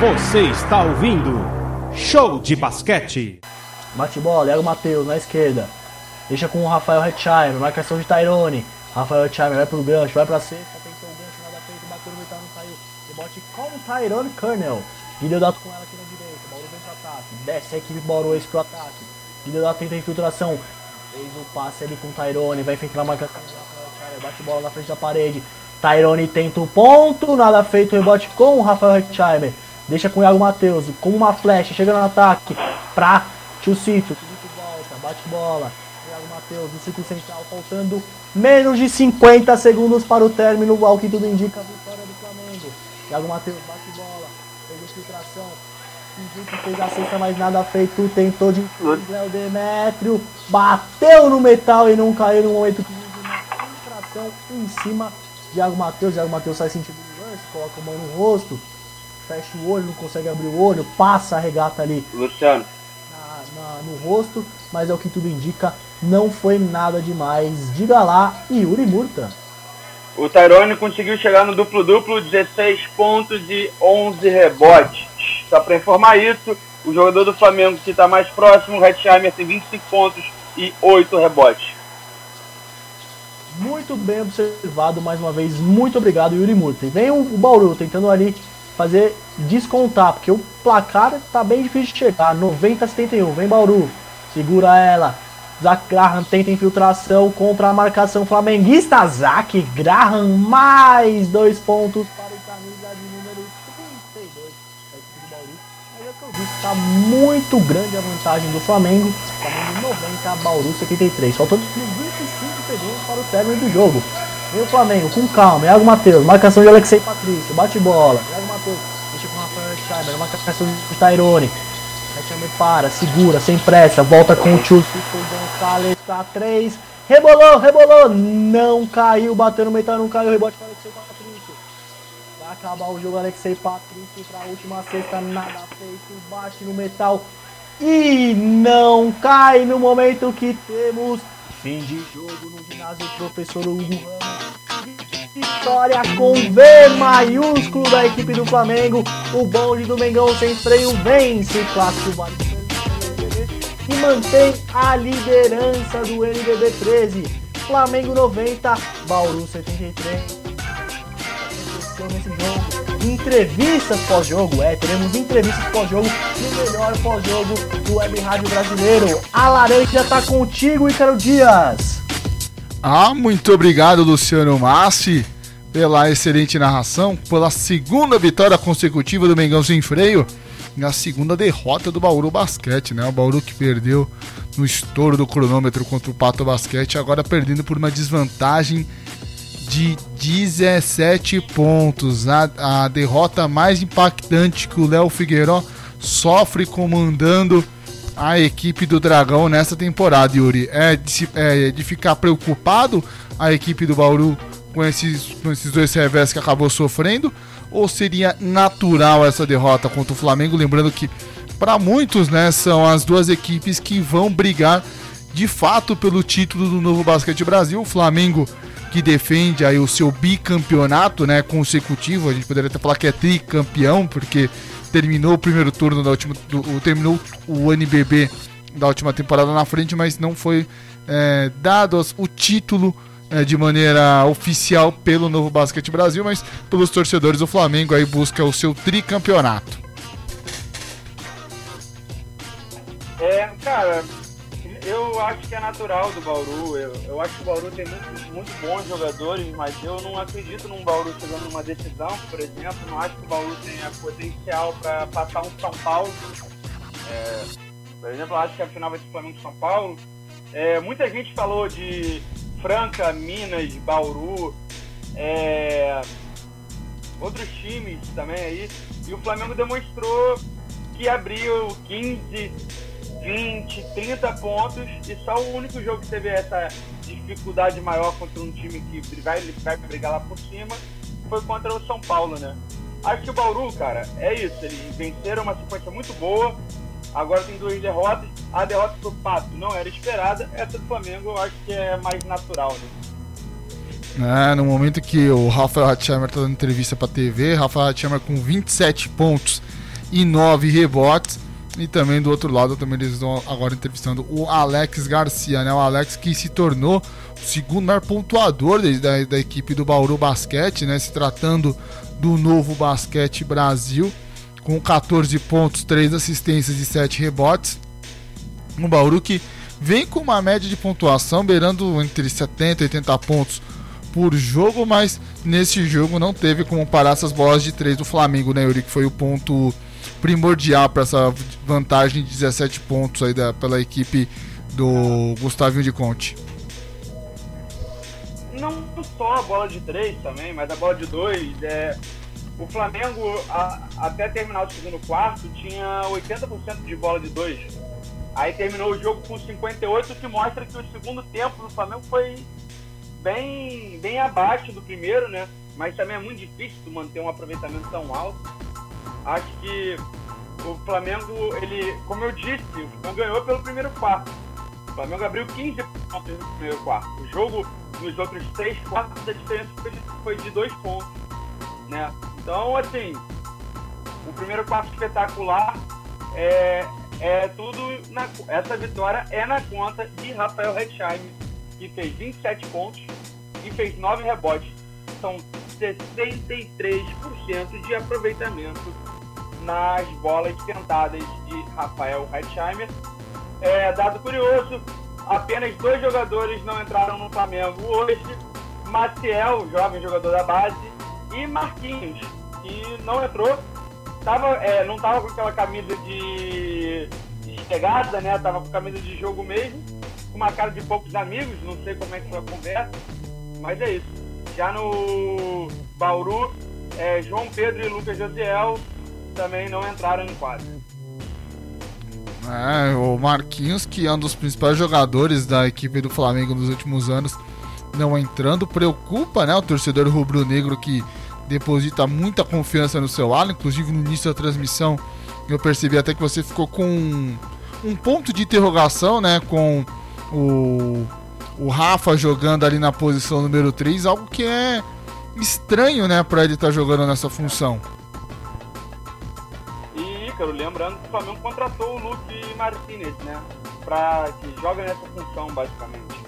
Você está ouvindo Show de Basquete. Bate bola, Iago Matheus na esquerda. Deixa com o Rafael Hetzheimer, marcação de Tyrone. Rafael Hetzheimer vai pro gancho, vai pra cesta, tentou o gancho, nada feito, bateu no metal, não saiu. Rebote com Tyrone Kernel. Guilherme com ela aqui na direita, Bauru vem pro ataque. Desce a equipe Bauru pro ataque. Guilherme tenta infiltração. Fez o passe ali com o Tyrone, vai enfrentar a marcação bate bola na frente da parede. Tyrone tenta o ponto, nada feito, rebote com o Rafael Hetzheimer. Deixa com o Iago Matheus, com uma flecha, chega no ataque pra Tio Cito. volta, bate bola. Iago Matheus, no ciclo central, faltando menos de 50 segundos para o término, ao que tudo indica a vitória do Flamengo. Iago Matheus bate bola, fez infiltração. Que fez a cesta, mas nada feito. Tentou de Léo Demétrio, bateu no metal e não caiu no momento que infiltração em cima de Iago Matheus. Iago Matheus sai sentindo o lance, coloca a mão no rosto fecha o olho, não consegue abrir o olho, passa a regata ali. Luciano. Na, na, no rosto, mas é o que tudo indica, não foi nada demais. Diga lá, Yuri Murta. O Tyrone conseguiu chegar no duplo-duplo, 16 pontos e 11 rebotes. Só para informar isso, o jogador do Flamengo que está mais próximo, o Hetzheimer, tem 25 pontos e 8 rebotes. Muito bem observado, mais uma vez, muito obrigado, Yuri Murta. E vem o, Bauru tentando ali fazer descontar, porque o placar tá bem difícil de chegar. 90 a 71, vem Bauru, segura ela. Zac Graham tenta infiltração contra a marcação flamenguista. Zac Graham, mais dois pontos para o camisa de número 32 da equipe do Bauru. Aí é que eu vi que tá muito grande a vantagem do Flamengo. Flamengo 90, Bauru 73. Faltando 25 segundos para o término do jogo. Vem o Flamengo, com calma. Iago Matheus, marcação de Alexei Patrício, bate bola. Iago Matheus, deixa com o Rafael Scheiber, marcação de Tairone. Scheiber para, segura, sem pressa, volta com o Tio Gonçalves pra 3. Rebolou, rebolou, não caiu, bateu no metal, não caiu, rebote para Alexei Patrício. Vai acabar o jogo, Alexei Patrício pra última sexta, nada feito, bate no metal e não cai no momento que temos Fim de jogo no ginásio Professor Hugo. Vitória com V maiúsculo da equipe do Flamengo. O bonde do Mengão sem freio vence o clássico Vale e mantém a liderança do NBB 13. Flamengo 90, Bauru 73. Nesse jogo entrevistas pós-jogo. É, teremos entrevistas pós-jogo no melhor pós-jogo do Web Rádio Brasileiro. A laranja tá contigo, Ícaro Dias. Ah, muito obrigado, Luciano Massi, pela excelente narração, pela segunda vitória consecutiva do Mengão sem freio e a segunda derrota do Bauru Basquete, né? O Bauru que perdeu no estouro do cronômetro contra o Pato Basquete, agora perdendo por uma desvantagem de 17 pontos. A, a derrota mais impactante que o Léo Figueiró sofre comandando a equipe do Dragão nessa temporada, Yuri. É de, é de ficar preocupado a equipe do Bauru com esses, com esses dois revés que acabou sofrendo? Ou seria natural essa derrota contra o Flamengo? Lembrando que, para muitos, né, são as duas equipes que vão brigar de fato pelo título do Novo Basquete Brasil. O Flamengo que defende aí o seu bicampeonato, né, consecutivo. A gente poderia até falar que é tricampeão, porque terminou o primeiro turno da última, do, terminou o NBB da última temporada na frente, mas não foi é, dado o título é, de maneira oficial pelo Novo Basquete Brasil, mas pelos torcedores do Flamengo aí busca o seu tricampeonato. É, cara, eu acho que é natural do Bauru. Eu, eu acho que o Bauru tem muito, muito bons jogadores, mas eu não acredito num Bauru chegando numa decisão, por exemplo. Não acho que o Bauru tenha potencial para passar um São Paulo. É, por exemplo, eu acho que a final vai ser Flamengo São Paulo. É, muita gente falou de Franca, Minas, Bauru, é, outros times também aí. E o Flamengo demonstrou que abriu 15, 20, 30 pontos e só o único jogo que teve essa dificuldade maior contra um time que vai, vai brigar lá por cima foi contra o São Paulo, né? Acho que o Bauru, cara, é isso. Eles venceram uma sequência muito boa. Agora tem duas derrotas. A derrota pro Pato não era esperada. Essa do Flamengo eu acho que é mais natural, né? É, no momento que o Rafael Hatchheimer está dando entrevista para a TV, Rafael Hatchheimer com 27 pontos e 9 rebotes. E também do outro lado, também eles estão agora entrevistando o Alex Garcia, né? O Alex que se tornou o segundo maior pontuador da, da equipe do Bauru Basquete, né? Se tratando do novo Basquete Brasil, com 14 pontos, 3 assistências e 7 rebotes. Um Bauru que vem com uma média de pontuação beirando entre 70 e 80 pontos por jogo, mas nesse jogo não teve como parar essas bolas de 3 do Flamengo, né, Yuri? Que foi o ponto primordial para essa vantagem de 17 pontos aí da, pela equipe do Gustavinho de Conte. Não só a bola de 3 também, mas a bola de 2. É, o Flamengo, a, até terminar o segundo quarto, tinha 80% de bola de 2. Aí terminou o jogo com 58, que mostra que o segundo tempo do Flamengo foi bem, bem abaixo do primeiro, né? Mas também é muito difícil manter um aproveitamento tão alto. Acho que o Flamengo, ele, como eu disse, o Flamengo ganhou pelo primeiro quarto. O Flamengo abriu 15 pontos no primeiro quarto. O jogo, nos outros três quartos, a diferença foi de dois pontos, né? Então, assim, o primeiro quarto espetacular é, é tudo. Na, essa vitória é na conta de Rafael Hetzheim, que fez 27 pontos e fez 9 rebotes. São 63% de aproveitamento nas bolas tentadas de Rafael Hetzheimer. É, dado curioso, apenas dois jogadores não entraram no Flamengo hoje. Maciel, jovem jogador da base, e Marquinhos, que não entrou. Tava, é, não estava com aquela camisa de, de né? Tava com camisa de jogo mesmo, com uma cara de poucos amigos, não sei como é que foi a conversa, mas é isso. Já no Bauru, é, João Pedro e Lucas Josiel também não entraram em quadro. É, o Marquinhos, que é um dos principais jogadores da equipe do Flamengo nos últimos anos, não entrando, preocupa né, o torcedor rubro-negro que deposita muita confiança no seu ala. Inclusive, no início da transmissão, eu percebi até que você ficou com um, um ponto de interrogação né, com o, o Rafa jogando ali na posição número 3, algo que é estranho né, para ele estar tá jogando nessa função. Ícaro, lembrando que o Flamengo contratou o Luke Martinez, né? Pra, que joga nessa função, basicamente.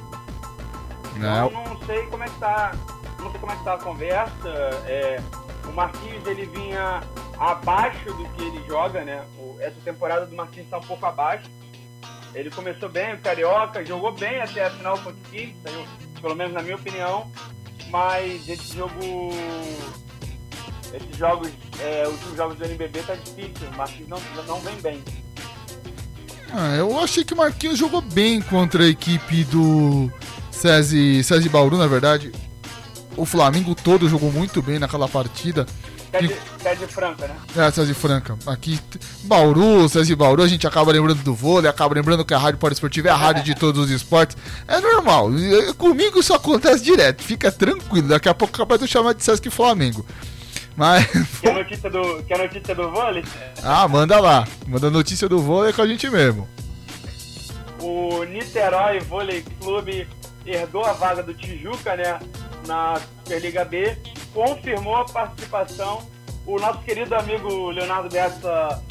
Não. Então, não sei como é que tá. Não sei como é que tá a conversa. É, o Marquinhos ele vinha abaixo do que ele joga, né? O, essa temporada do Marquinhos está um pouco abaixo. Ele começou bem, o Carioca, jogou bem até a final contra o Kings, pelo menos na minha opinião. Mas esse jogo esses jogos, é, os últimos jogos do NBB tá difícil, o Marquinhos não, não vem bem. Ah, eu achei que o Marquinhos jogou bem contra a equipe do SESI, SESI Bauru, na verdade. O Flamengo todo jogou muito bem naquela partida. Sede Franca, né? É, Sede Franca. Aqui, Bauru, Sede Bauru, a gente acaba lembrando do vôlei, acaba lembrando que a Rádio Esportiva é a rádio de todos os esportes. É normal. Comigo isso acontece direto. Fica tranquilo. Daqui a pouco é capaz de eu chamar de Sesc Flamengo. Mas. Quer notícia do, quer notícia do vôlei? Ah, manda lá. Manda notícia do vôlei com a gente mesmo. O Niterói Vôlei Clube herdou a vaga do Tijuca, né? Na Superliga B. Confirmou a participação. O nosso querido amigo Leonardo Bessa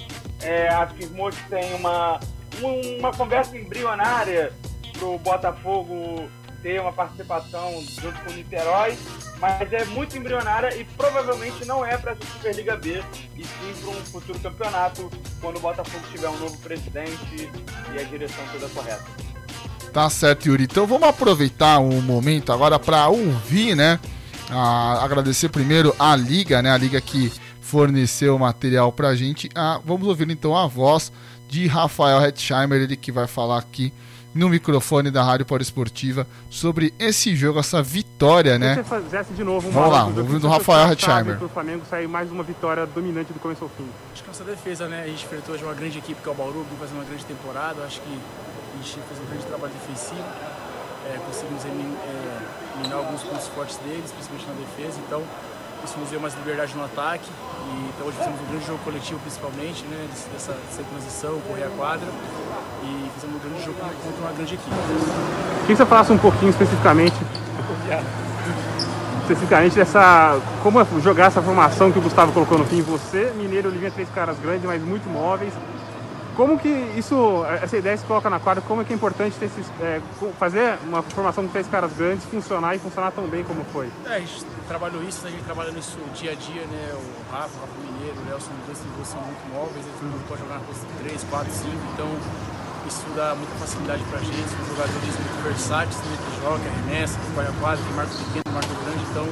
é, afirmou que tem uma, uma conversa embrionária pro Botafogo ter uma participação junto com o Niterói mas é muito embrionária e provavelmente não é para essa Superliga B, e sim para um futuro campeonato, quando o Botafogo tiver um novo presidente e a direção toda correta. Tá certo, Yuri. Então vamos aproveitar o um momento agora para ouvir, né? A, agradecer primeiro a Liga, né? A Liga que forneceu o material pra gente. Ah, vamos ouvir então a voz de Rafael Hetzheimer, ele que vai falar aqui no microfone da Rádio Esportiva sobre esse jogo, essa vitória, né? Se você fizesse de novo Vamos lá, ouvindo do Rafael Hetzheimer. Para o Flamengo sair mais uma vitória dominante do começo ao fim. Acho que nossa defesa, né? A gente enfrentou hoje uma grande equipe que é o Bauru, que fazendo uma grande temporada. Acho que a gente fez um grande trabalho defensivo. É, conseguimos eliminar é, alguns pontos fortes deles, principalmente na defesa. Então, isso nos deu mais liberdade no ataque. E, então hoje fizemos um grande jogo coletivo, principalmente, né? Dessa, dessa transição, correr a quadra. E fizemos um grande jogo contra uma grande equipe. Queria que você falasse um pouquinho especificamente. especificamente dessa. Como é jogar essa formação que o Gustavo colocou no fim. Você, Mineiro, Olivinha, três caras grandes, mas muito móveis. Como que isso, essa ideia se coloca na quadra, como é que é importante ter esses, é, fazer uma formação com três caras grandes funcionar e funcionar tão bem como foi? É, a gente trabalhou isso, a gente trabalha nisso dia a dia, né? O Rafa, o Rafa Mineiro, o Nelson, os dois são muito móveis, eles não podem jogar na posição 3, 4, 5, então isso dá muita facilidade pra gente, são jogadores muito versáteis, né, que jogam, que arremessa, que vai a quadra, que marca pequeno, marca grande, então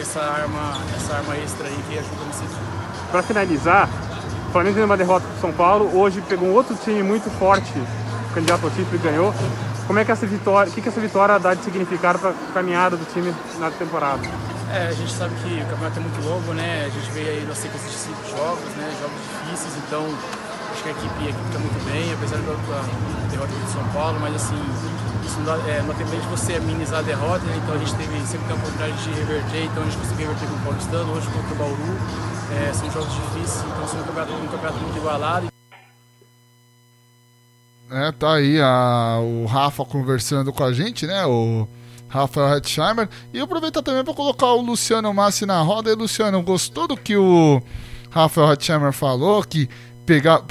essa arma, essa arma extra aí que ajuda nesse time. Para finalizar, Flamengo teve uma derrota para São Paulo, hoje pegou um outro time muito forte, candidato ao título e ganhou. Como é que essa vitória, o que, que essa vitória dá de significado para a caminhada do time na temporada? É, a gente sabe que o campeonato é muito longo, né? A gente veio aí na sequência de cinco jogos, né? Jogos difíceis, então acho que a equipe, a equipe está muito bem, apesar da derrota do São Paulo, mas assim, isso dá, é, de você minimizar a derrota, né? Então a gente teve sempre a oportunidade de reverter, então a gente conseguiu reverter com o Paulistano, hoje contra o Bauru. É, são jogos difíceis, então são um campeonato, um campeonato muito igualado. É, tá aí a, o Rafa conversando com a gente, né? O Rafael Hetzheimer. E aproveitar também para colocar o Luciano Massi na roda. E Luciano, gostou do que o Rafael Hetzheimer falou? Que pegar,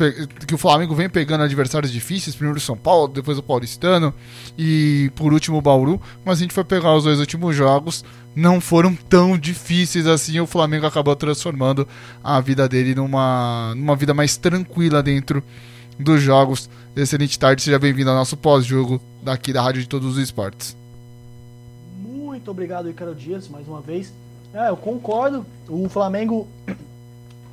que o Flamengo vem pegando adversários difíceis, primeiro o São Paulo, depois o Paulistano e por último o Bauru, mas a gente foi pegar os dois últimos jogos, não foram tão difíceis assim, o Flamengo acabou transformando a vida dele numa, numa vida mais tranquila dentro dos jogos. Excelente tarde, seja bem-vindo ao nosso pós-jogo daqui da Rádio de Todos os Esportes. Muito obrigado, Ricardo Dias, mais uma vez. É, eu concordo, o Flamengo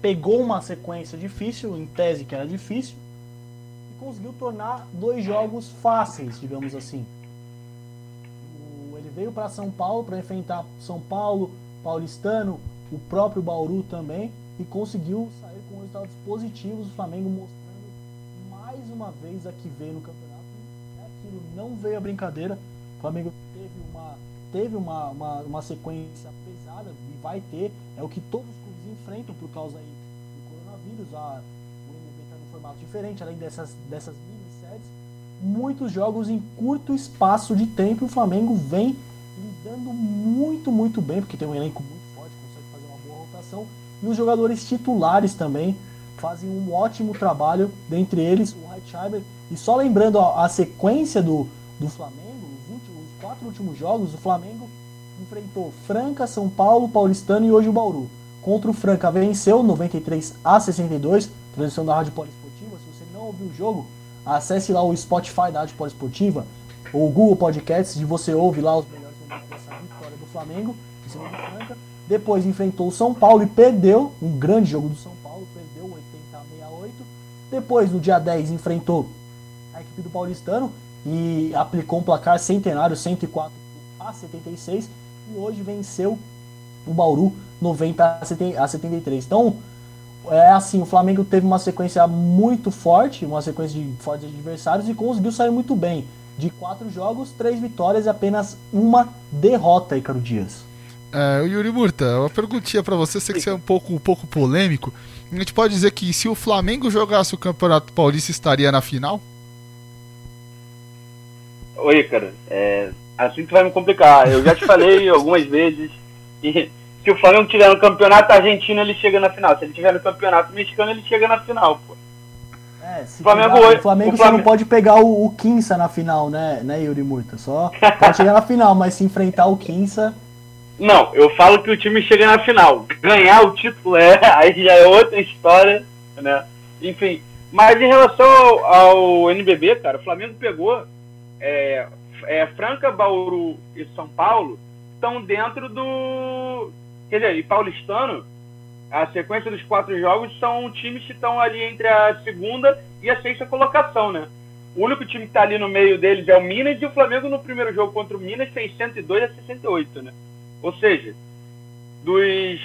pegou uma sequência difícil, em tese que era difícil, e conseguiu tornar dois jogos fáceis, digamos assim. Ele veio para São Paulo para enfrentar São Paulo, Paulistano, o próprio Bauru também, e conseguiu sair com resultados positivos. O Flamengo mostrando mais uma vez a que veio no campeonato. É aquilo não veio a brincadeira. O Flamengo teve uma, teve uma, uma, uma sequência pesada e vai ter. É o que todos os enfrentam por causa aí do coronavírus. A, o NB está num formato diferente, além dessas, dessas minisséries. Muitos jogos em curto espaço de tempo. O Flamengo vem lidando muito, muito bem, porque tem um elenco muito forte, consegue fazer uma boa rotação. E os jogadores titulares também fazem um ótimo trabalho, dentre eles o Heitscheiber. E só lembrando a, a sequência do, do Flamengo, quatro últimos jogos, o Flamengo enfrentou Franca, São Paulo, Paulistano e hoje o Bauru contra o Franca venceu 93 a 62, transmissão da Rádio Poliesportiva. Se você não ouviu o jogo, acesse lá o Spotify da Rádio Poliesportiva ou o Google Podcasts e você ouve lá os melhores momentos dessa vitória do Flamengo em cima do Franca. Depois enfrentou o São Paulo e perdeu, um grande jogo do São Paulo, perdeu 80 a 68. Depois, no dia 10, enfrentou a equipe do Paulistano e aplicou um placar centenário 104 a 76 e hoje venceu o Bauru 90 a 73. Então, é assim, o Flamengo teve uma sequência muito forte, uma sequência de fortes adversários e conseguiu sair muito bem. De quatro jogos, três vitórias e apenas uma derrota, Icaro Dias. É, Yuri Murta, uma perguntinha para você, sei que você é um pouco, um pouco polêmico. A gente pode dizer que se o Flamengo jogasse o Campeonato Paulista, estaria na final? Oi, cara, é, assim que vai me complicar. Eu já te falei algumas vezes que se o Flamengo tiver no campeonato argentino, ele chega na final. Se ele tiver no campeonato mexicano, ele chega na final, pô. É, se Flamengo, pegar, o Flamengo, o Flamengo não pode pegar o, o Quinça na final, né, né, Yuri Murta? Só pode chegar na final, mas se enfrentar o Quinça. Não, eu falo que o time chega na final. Ganhar o título é, aí já é outra história, né? Enfim. Mas em relação ao, ao NBB, cara, o Flamengo pegou é, é, Franca, Bauru e São Paulo estão dentro do, Quer dizer, e paulistano, a sequência dos quatro jogos são times que estão ali entre a segunda e a sexta colocação, né? O único time que está ali no meio deles é o Minas e o Flamengo no primeiro jogo contra o Minas fez 102 a 68, né? Ou seja, dos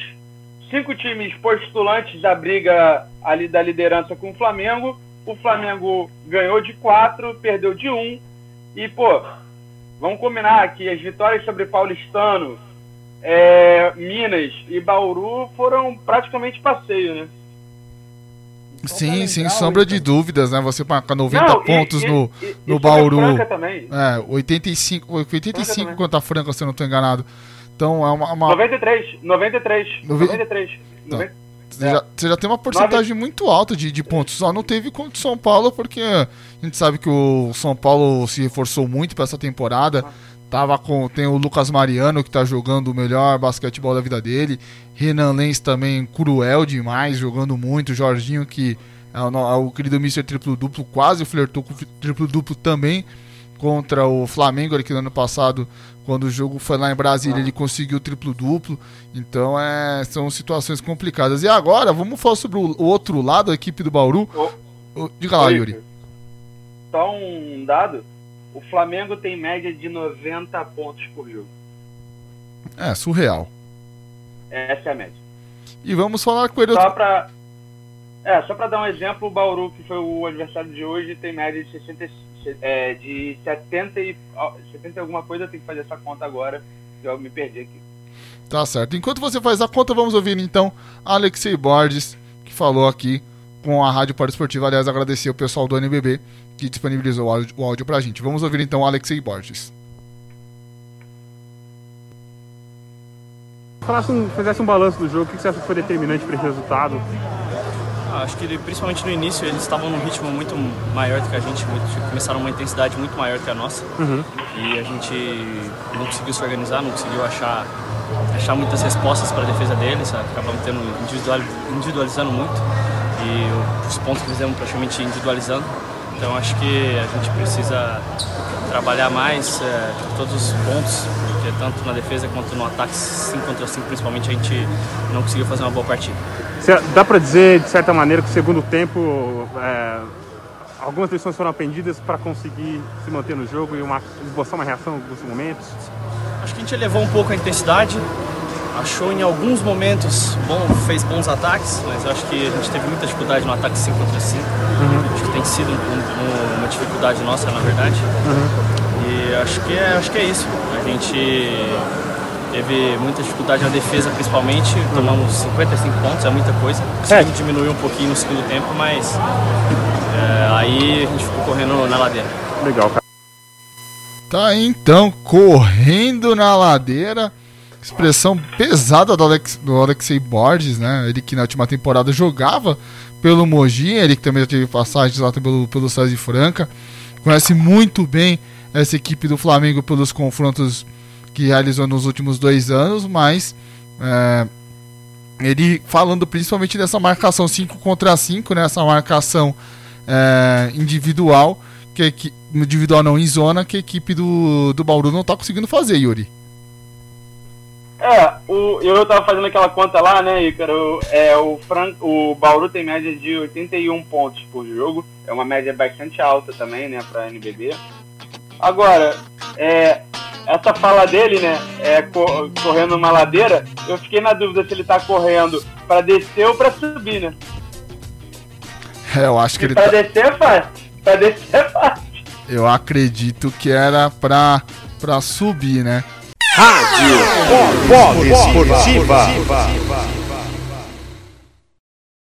cinco times postulantes da briga ali da liderança com o Flamengo, o Flamengo ganhou de quatro, perdeu de um e, pô, vamos combinar que as vitórias sobre Paulistano, é, Minas e Bauru foram praticamente passeio, né? Sim, sem sombra de dúvidas, né? Você marca 90 Não, pontos e, no, e, no e Bauru. também. É, 85, 85 contra a Franca, se eu não estou enganado. Então é uma. uma 93, 93, Nove- 93. Tá. 90 você, já, você já tem uma porcentagem muito alta de, de pontos. Só não teve contra o São Paulo, porque a gente sabe que o São Paulo se reforçou muito para essa temporada. Tava com, tem o Lucas Mariano, que tá jogando o melhor basquetebol da vida dele. Renan Lenz também cruel demais, jogando muito. Jorginho, que é o, é o querido Mr. Triplo Duplo, quase flertou com o triplo duplo também contra o Flamengo aqui no ano passado, quando o jogo foi lá em Brasília, ele conseguiu triplo duplo. Então é, são situações complicadas. E agora, vamos falar sobre o, o outro lado, a equipe do Bauru. Ô, O- Diga lá, Oi, Yuri. Só um dado. O Flamengo tem média de 90 pontos por jogo. É, surreal. Essa é a média. E vamos falar com ele. Só pra. É, só pra dar um exemplo, o Bauru, que foi o adversário de hoje, tem média de 60, é, de 70 e, ó, 70 e alguma coisa, eu tenho que fazer essa conta agora, que eu me perdi aqui. Tá certo. Enquanto você faz a conta, vamos ouvir então Alexei Borges, que falou aqui com a Rádio Para Esportiva. Aliás, agradecer o pessoal do NBB que disponibilizou o áudio, o áudio pra gente. Vamos ouvir então Alexei Borges. Falasse um, fizesse um balanço do jogo, o que você acha que foi determinante para esse resultado? Ah, acho que ele- principalmente no início eles estavam num ritmo muito maior do que a gente, muito- começaram uma intensidade muito maior que a nossa e a gente não conseguiu se organizar, não conseguiu achar, achar muitas respostas para a defesa deles, sabe? acabamos tendo individual, individualizando muito e os pontos que fizemos praticamente individualizando. Então acho que a gente precisa trabalhar mais é, todos os pontos, porque tanto na defesa quanto no ataque 5 contra 5 principalmente a gente não conseguiu fazer uma boa partida. Dá para dizer, de certa maneira, que o segundo tempo, é, algumas lições foram aprendidas para conseguir se manter no jogo e uma, esboçar uma reação em alguns momentos? Acho que a gente elevou um pouco a intensidade, achou em alguns momentos, bom, fez bons ataques, mas acho que a gente teve muita dificuldade no ataque 5 contra 5. Acho que tem sido um- um- uma dificuldade nossa, na verdade. E acho que, é, acho que é isso. A gente teve muita dificuldade na defesa, principalmente. Tomamos 55 pontos, é muita coisa. Conseguimos diminuir um pouquinho no segundo tempo, mas é, aí a gente ficou correndo na ladeira. Legal, cara. Tá então, correndo na ladeira. Expressão pesada do, Alex, do Alexei Borges, né? Ele que na última temporada jogava pelo Mogi, ele que também já teve passagens lá pelo, pelo César Franca. Conhece muito bem essa equipe do Flamengo pelos confrontos que realizou nos últimos dois anos, mas é, ele falando principalmente dessa marcação 5 contra 5, né? Essa marcação é, individual, que individual não em zona, que a equipe do, do Bauru não tá conseguindo fazer, Yuri. É, o, eu tava fazendo aquela conta lá, né, Ícaro? É, o, Fran, o Bauru tem média de 81 pontos por jogo. É uma média bastante alta também, né, pra NBB. Agora, é, essa fala dele, né, é, co- correndo uma ladeira, eu fiquei na dúvida se ele tá correndo pra descer ou pra subir, né? É, eu acho que E ele pra tá, descer é fácil. Pra descer é fácil. Eu acredito que era pra, pra subir, né? Rádio Pó Esportiva.